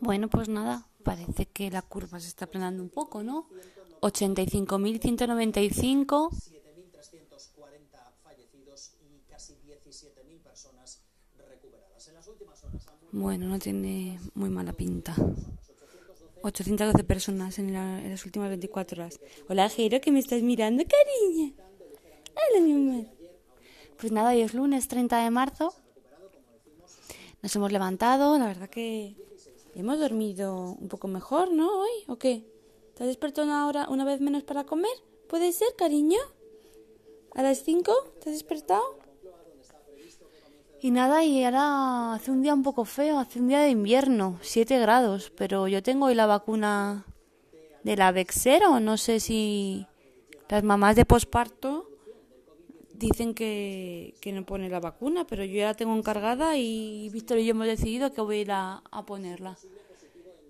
Bueno, pues nada, parece que la curva se está aplanando un poco, ¿no? 85.195. Bueno, no tiene muy mala pinta. 812 personas en, las últimas 24 horas. Hola, Jero, que me estás mirando, cariño. Hola, mi amor. Pues nada, hoy es lunes 30 de marzo. Nos hemos levantado, la verdad que hemos dormido un poco mejor, ¿no? Hoy, ¿o qué? ¿Te has despertado una hora, una vez menos para comer? ¿Puede ser, cariño? ¿A las 5 te has despertado? Y nada, y ahora hace un día un poco feo, hace un día de invierno, 7 grados, pero yo tengo hoy la vacuna de la Vexero, no sé si las mamás de posparto dicen que, que, no pone la vacuna, pero yo ya la tengo encargada y Víctor y yo hemos decidido que voy a ir a, a, ponerla.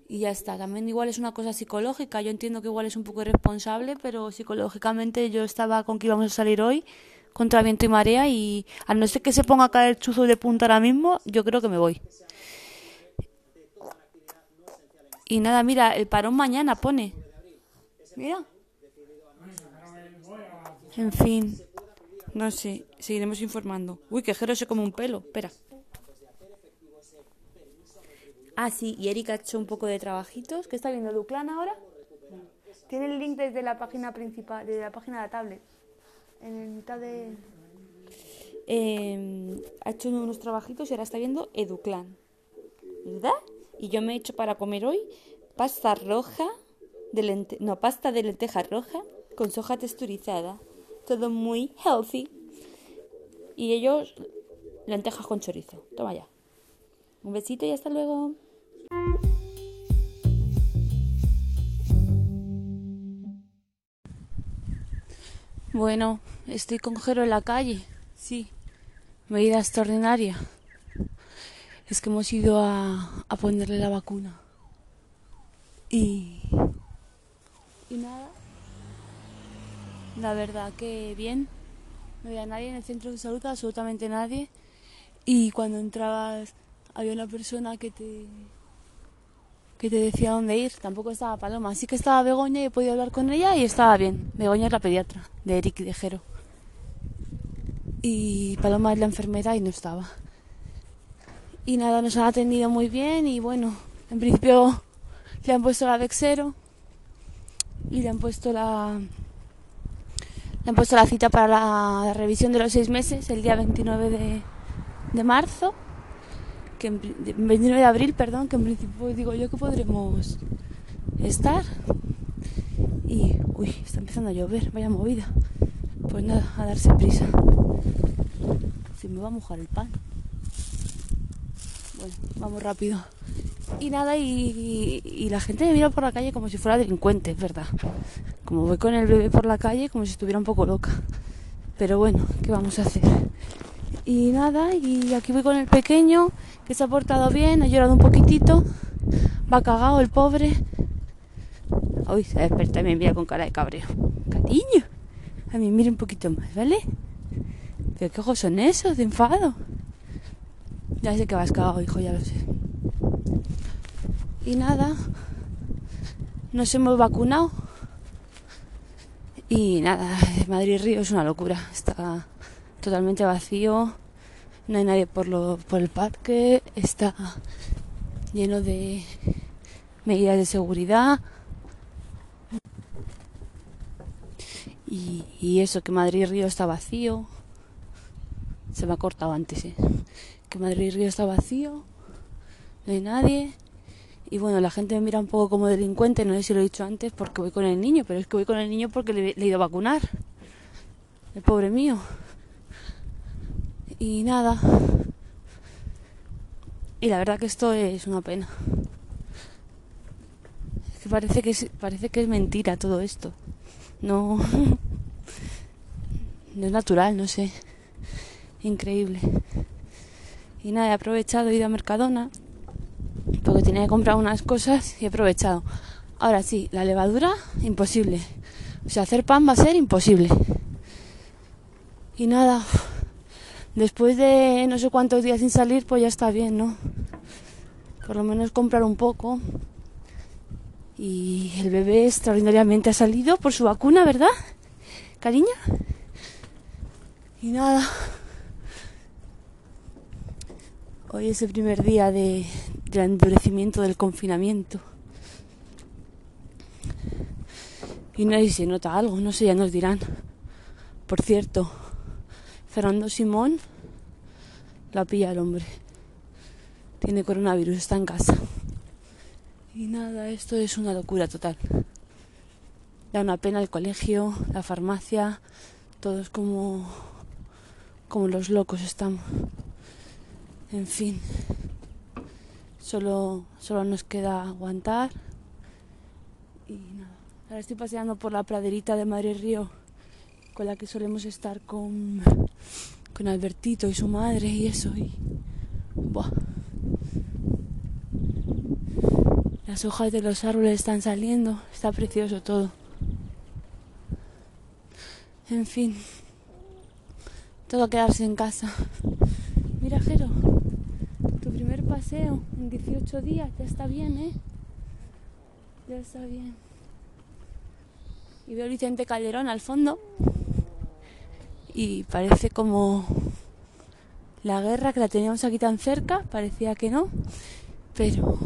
Y ya está, también igual es una cosa psicológica, yo entiendo que igual es un poco irresponsable, pero psicológicamente yo estaba con que íbamos a salir hoy contra viento y marea y al no ser que se ponga a caer chuzo de punta ahora mismo, yo creo que me voy. Y nada, mira, el parón mañana pone. Mira. En fin. No sé, seguiremos informando. Uy, que Jero se come un pelo. Espera. Ah, sí, y Erika ha hecho un poco de trabajitos. ¿Qué está viendo Duclan ahora? Tiene el link desde la página principal, desde la página de la tablet. En el mitad de... Eh, ha hecho unos trabajitos y ahora está viendo Educlan. ¿Verdad? Y yo me he hecho para comer hoy pasta roja, de lente no, pasta de lenteja roja con soja texturizada todo muy healthy. Y ellos, lentejas con chorizo. Toma ya. Un besito y hasta luego. Bueno, estoy con Jero en la calle. Sí, medida extraordinaria. Es que hemos ido a, a ponerle la vacuna. Y... Y nada, la verdad que bien. No había nadie en el centro de salud, absolutamente nadie. Y cuando entrabas había una persona que te que te decía dónde ir. Tampoco estaba Paloma. Así que estaba Begoña y he podido hablar con ella y estaba bien. Begoña es la pediatra de Eric de Jero. Y Paloma es la enfermera y no estaba. Y nada, nos han atendido muy bien y bueno, en principio le han puesto la Vexero y le han puesto la han puesto la cita para la revisión de los seis meses el día 29 de, de marzo, que en, 29 de abril, perdón, que en principio digo yo que podremos estar. Y, uy, está empezando a llover, vaya movida. Pues nada, a darse prisa. Si me va a mojar el pan. Bueno, vamos rápido. Y nada, y, la gente me mira por la calle como si fuera delincuente, es verdad. Como voy con el bebé por la calle, como si estuviera un poco loca. Pero bueno, ¿qué vamos a hacer? Y nada, y aquí voy con el pequeño, que se ha portado bien, ha llorado un poquitito. Va cagado el pobre. Uy, se desperta y me mira con cara de cabreo. Cariño, a mí mire un poquito más, ¿vale? ¿Pero qué ojos son esos de enfado? Ya sé que vas cagado, hijo, ya lo sé. Y nada, nos hemos vacunado. Y nada, Madrid Río es una locura. Está totalmente vacío. No hay nadie por, lo, por el parque. Está lleno de medidas de seguridad. Y, y eso, que Madrid Río está vacío. Se me ha cortado antes, ¿eh? Que Madrid Río está vacío. No hay nadie. Y bueno, la gente me mira un poco como delincuente, no sé si lo he dicho antes, porque voy con el niño, pero es que voy con el niño porque le, he ido a vacunar. El pobre mío. Y nada. Y la verdad que esto es una pena. Es que parece que es, parece que es mentira todo esto. No. No es natural, no sé. Increíble. Y nada, he aprovechado, he ido a Mercadona tenía que comprar unas cosas y he aprovechado. Ahora sí, la levadura, imposible. O sea, hacer pan va a ser imposible. Y nada, después de no sé cuántos días sin salir, pues ya está bien, ¿no? por lo menos comprar un poco. Y el bebé extraordinariamente ha salido por su vacuna, ¿verdad? Cariño. Y nada. Hoy es el primer día de, del endurecimiento del confinamiento. Y no sé si se nota algo, no sé, ya nos dirán. Por cierto, Fernando Simón la pilla el hombre. Tiene coronavirus, está en casa. Y nada, esto es una locura total. Da una pena el colegio, la farmacia, todos como como los locos estamos. En fin, solo solo nos queda aguantar. Y nada, ahora estoy paseando por la praderita de Madre Río con la que solemos estar con con Albertito y su madre y eso y. Las hojas de los árboles están saliendo, está precioso todo. En fin, todo quedarse en casa. Mira, Jero, en 18 días, ya está bien, ¿eh? Ya está bien. Y veo Vicente Calderón al fondo. Y parece como la guerra que la teníamos aquí tan cerca, parecía que no, pero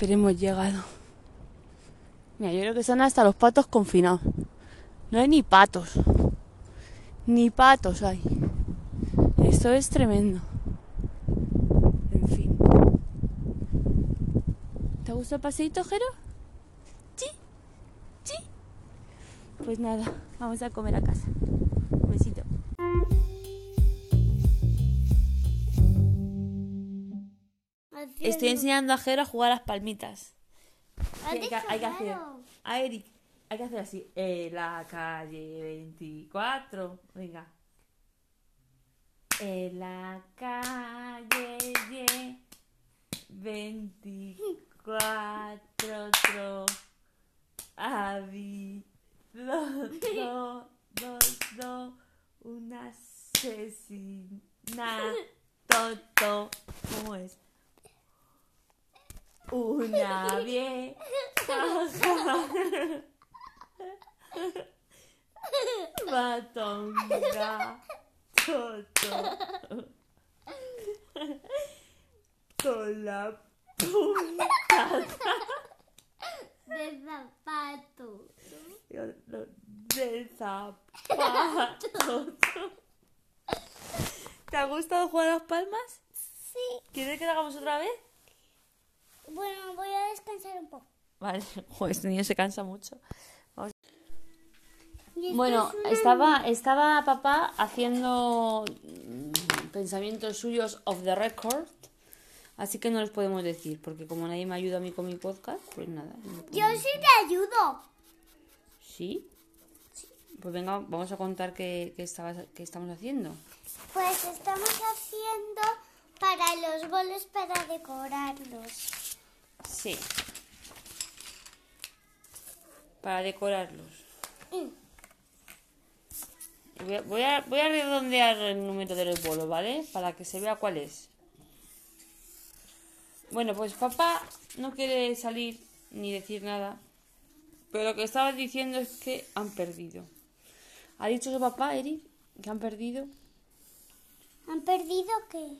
pero hemos llegado. Mira, yo creo que son hasta los patos confinados. No hay ni patos. Ni patos hay. Esto es tremendo. En fin. ¿Te gusta el paseito, Jero? Sí. Sí. Pues nada, vamos a comer a casa. Un besito. Estoy enseñando a Jero a jugar a las palmitas. hay, que, hay que hacer. A Eric, hay que hacer así. En la calle 24. Venga. En la calle 24. Tro, habido do, do, do, un asesinato. ¿Cómo es? Una vieja batonga toto de zapato. del zapato. ¿Te ha gustado jugar a las palmas? Sí. ¿Quieres que lo hagamos otra vez? Bueno, voy a descansar un poco. Vale, joder, este niño se cansa mucho. Vamos. Bueno, es estaba, estaba papá haciendo mm, pensamientos suyos off the record, así que no los podemos decir, porque como nadie me ayuda a mí con mi podcast, pues nada. no Yo sí te ayudo. ¿Sí? Pues venga, vamos a contar qué, qué, estabas- qué estamos haciendo. Pues estamos haciendo para los bolos para decorarlos. Sí. Para decorarlos. Mm. Voy a, voy, a, voy a redondear el número del bolo, ¿vale? Para que se vea cuál es. Bueno, pues papá no quiere salir ni decir nada. Pero lo que estaba diciendo es que han perdido. ¿Ha dicho su papá, Eric, que han perdido? ¿Han perdido qué?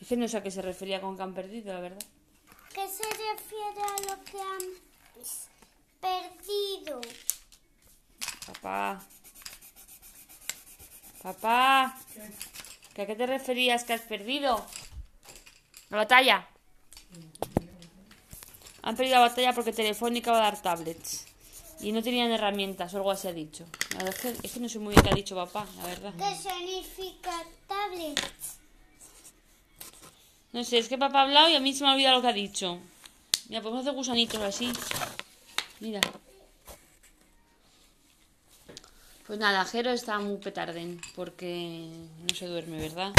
Es que no sé a qué se refería con que han perdido, la verdad. ¿Qué se refiere a lo que han perdido? Papá. Papá. ¿Que ¿A qué te referías que has perdido? La batalla. Han perdido la batalla porque Telefónica va a dar tablets. Y no tenían herramientas o algo así ha dicho. La verdad es que, es que no sé muy bien qué ha dicho papá, la verdad. ¿Qué significa tablet? No sé, es que papá ha hablado y a mí se me ha olvidado lo que ha dicho. Mira, podemos hacer gusanitos así. Mira. Pues nada, Jero está muy petarden porque no se duerme, ¿verdad?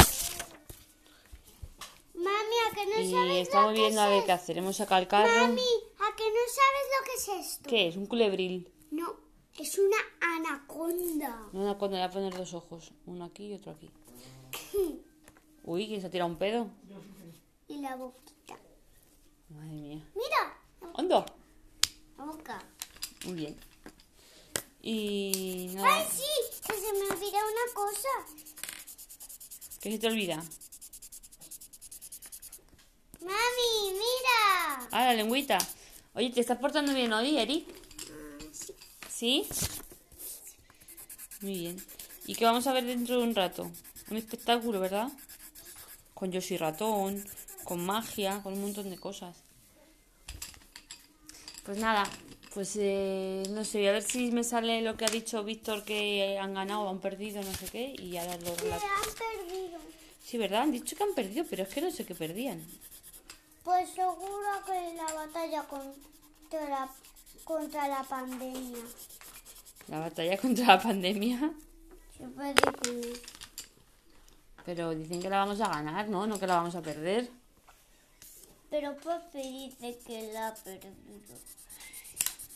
Mami, ¿a que no Y estamos viendo a ver qué hacer. Hemos sacado el carro. Mami, ¿a que no sabes lo que es esto? ¿Qué es? Un culebril. No, es una anaconda. Cuando le voy a poner dos ojos. Uno aquí y otro aquí. Uy, ¿quién se ha tirado un pedo? Y la boquita. Madre mía. Mira, ¿Hondo? la boca. Muy bien. Y nada, Ay, sí, se me olvida una cosa. ¿qué se te olvida? Mami, mira. Ah, la lengüita. Oye, ¿te estás portando bien hoy, Eric? ¿Sí? Muy bien. ¿Y qué vamos a ver dentro de un rato? Un espectáculo, ¿verdad? Con Yo soy ratón, con magia, con un montón de cosas. Pues nada, pues eh, no sé, a ver si me sale lo que ha dicho Víctor que han ganado o han perdido, no sé qué, y ahora lo relato. han perdido. Sí, ¿verdad? Han dicho que han perdido, pero es que no sé qué perdían. Pues seguro que la batalla contra la, contra la pandemia. La batalla contra la pandemia. Súper difícil. Pero dicen que la vamos a ganar, ¿no? No que la vamos a perder. Pero Pepe dice que la ha perdido.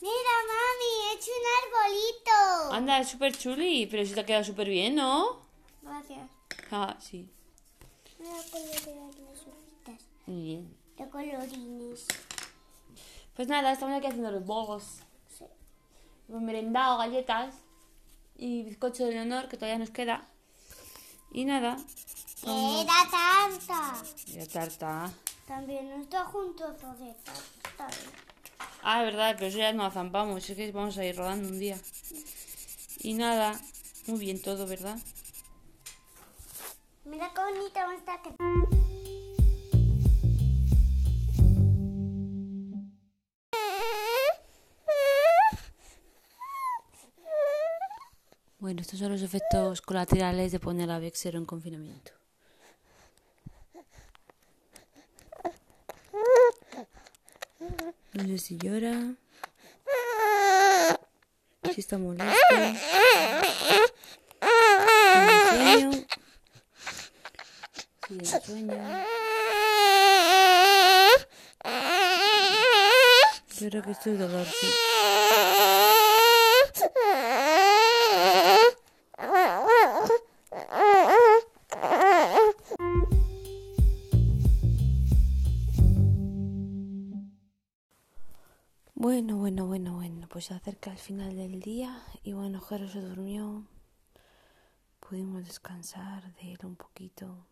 Mira, mami, he hecho un arbolito. Anda, es súper chuli, pero si te ha quedado súper bien, ¿no? Gracias. Ah, sí. Mira colorear las hojitas Muy bien. De colorines. Pues nada, estamos aquí haciendo los bogos. Sí. Hemos merendado galletas y bizcocho de Leonor, que todavía nos queda. Y nada. Era tanta. Y la tarta. También nos trajo un trozo de tarta. Ah, es verdad, pero eso ya nos zampamos. Es que vamos a ir rodando un día. Y nada, muy bien todo, ¿verdad? Mira qué bonita está que... Bueno, estos son los efectos colaterales de poner a Vexero en confinamiento. No sé si llora, si está molesto, tiene sueño, si sueño. Yo creo que esto es dolor. Bueno, bueno, bueno, bueno, pues se acerca el final del día y bueno, Jero se durmió. Pudimos descansar de él un poquito.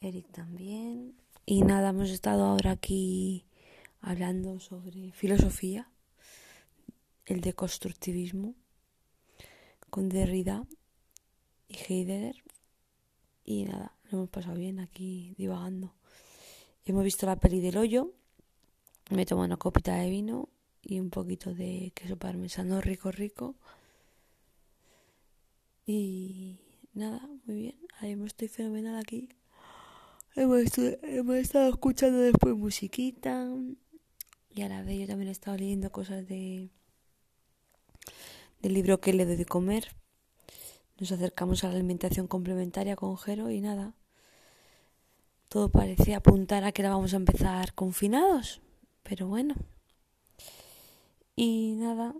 Eric también. Y nada, hemos estado ahora aquí hablando sobre filosofía, el deconstructivismo, con Derrida y Heidegger. Y nada, lo hemos pasado bien aquí divagando. Hemos visto la peli del hoyo. Me tomo una copita de vino y un poquito de queso parmesano rico, rico. Y nada, muy bien. Ahí estoy fenomenal aquí. Hemos, hemos estado escuchando después musiquita. Y a la vez yo también he estado leyendo cosas de del libro que le doy de comer. Nos acercamos a la alimentación complementaria con Jero y nada. Todo parecía apuntar a que ahora vamos a empezar confinados. Pero bueno. Y nada.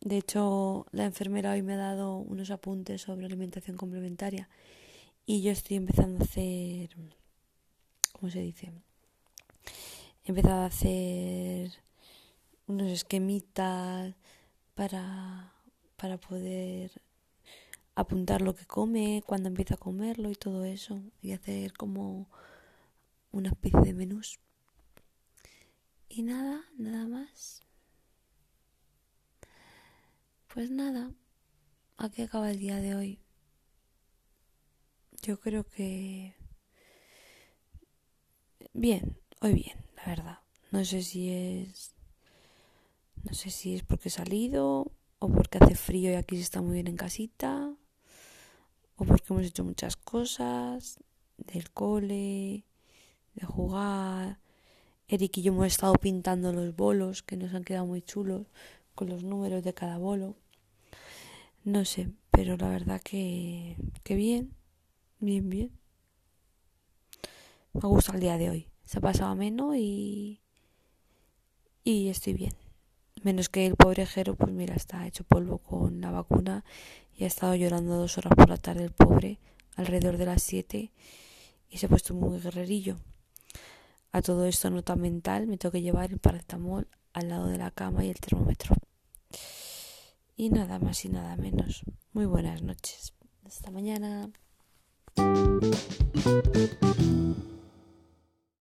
De hecho, la enfermera hoy me ha dado unos apuntes sobre alimentación complementaria. Y yo estoy empezando a hacer. ¿Cómo se dice? He empezado a hacer unos esquemitas para, para poder apuntar lo que come, cuando empieza a comerlo y todo eso. Y hacer como una especie de menús. Y nada, nada más. Pues nada, aquí acaba el día de hoy. Yo creo que... Bien, hoy bien, la verdad. No sé si es... No sé si es porque he salido o porque hace frío y aquí se está muy bien en casita o porque hemos hecho muchas cosas del cole, de jugar. Eric y yo hemos estado pintando los bolos que nos han quedado muy chulos con los números de cada bolo. No sé, pero la verdad que, que bien, bien, bien. Me gusta el día de hoy. Se ha pasado menos y, y estoy bien. Menos que el pobre Jero, pues mira, está hecho polvo con la vacuna y ha estado llorando dos horas por la tarde el pobre, alrededor de las siete, y se ha puesto muy guerrerillo. A todo esto, nota mental, me tengo que llevar el paracetamol al lado de la cama y el termómetro. Y nada más y nada menos. Muy buenas noches. Hasta mañana.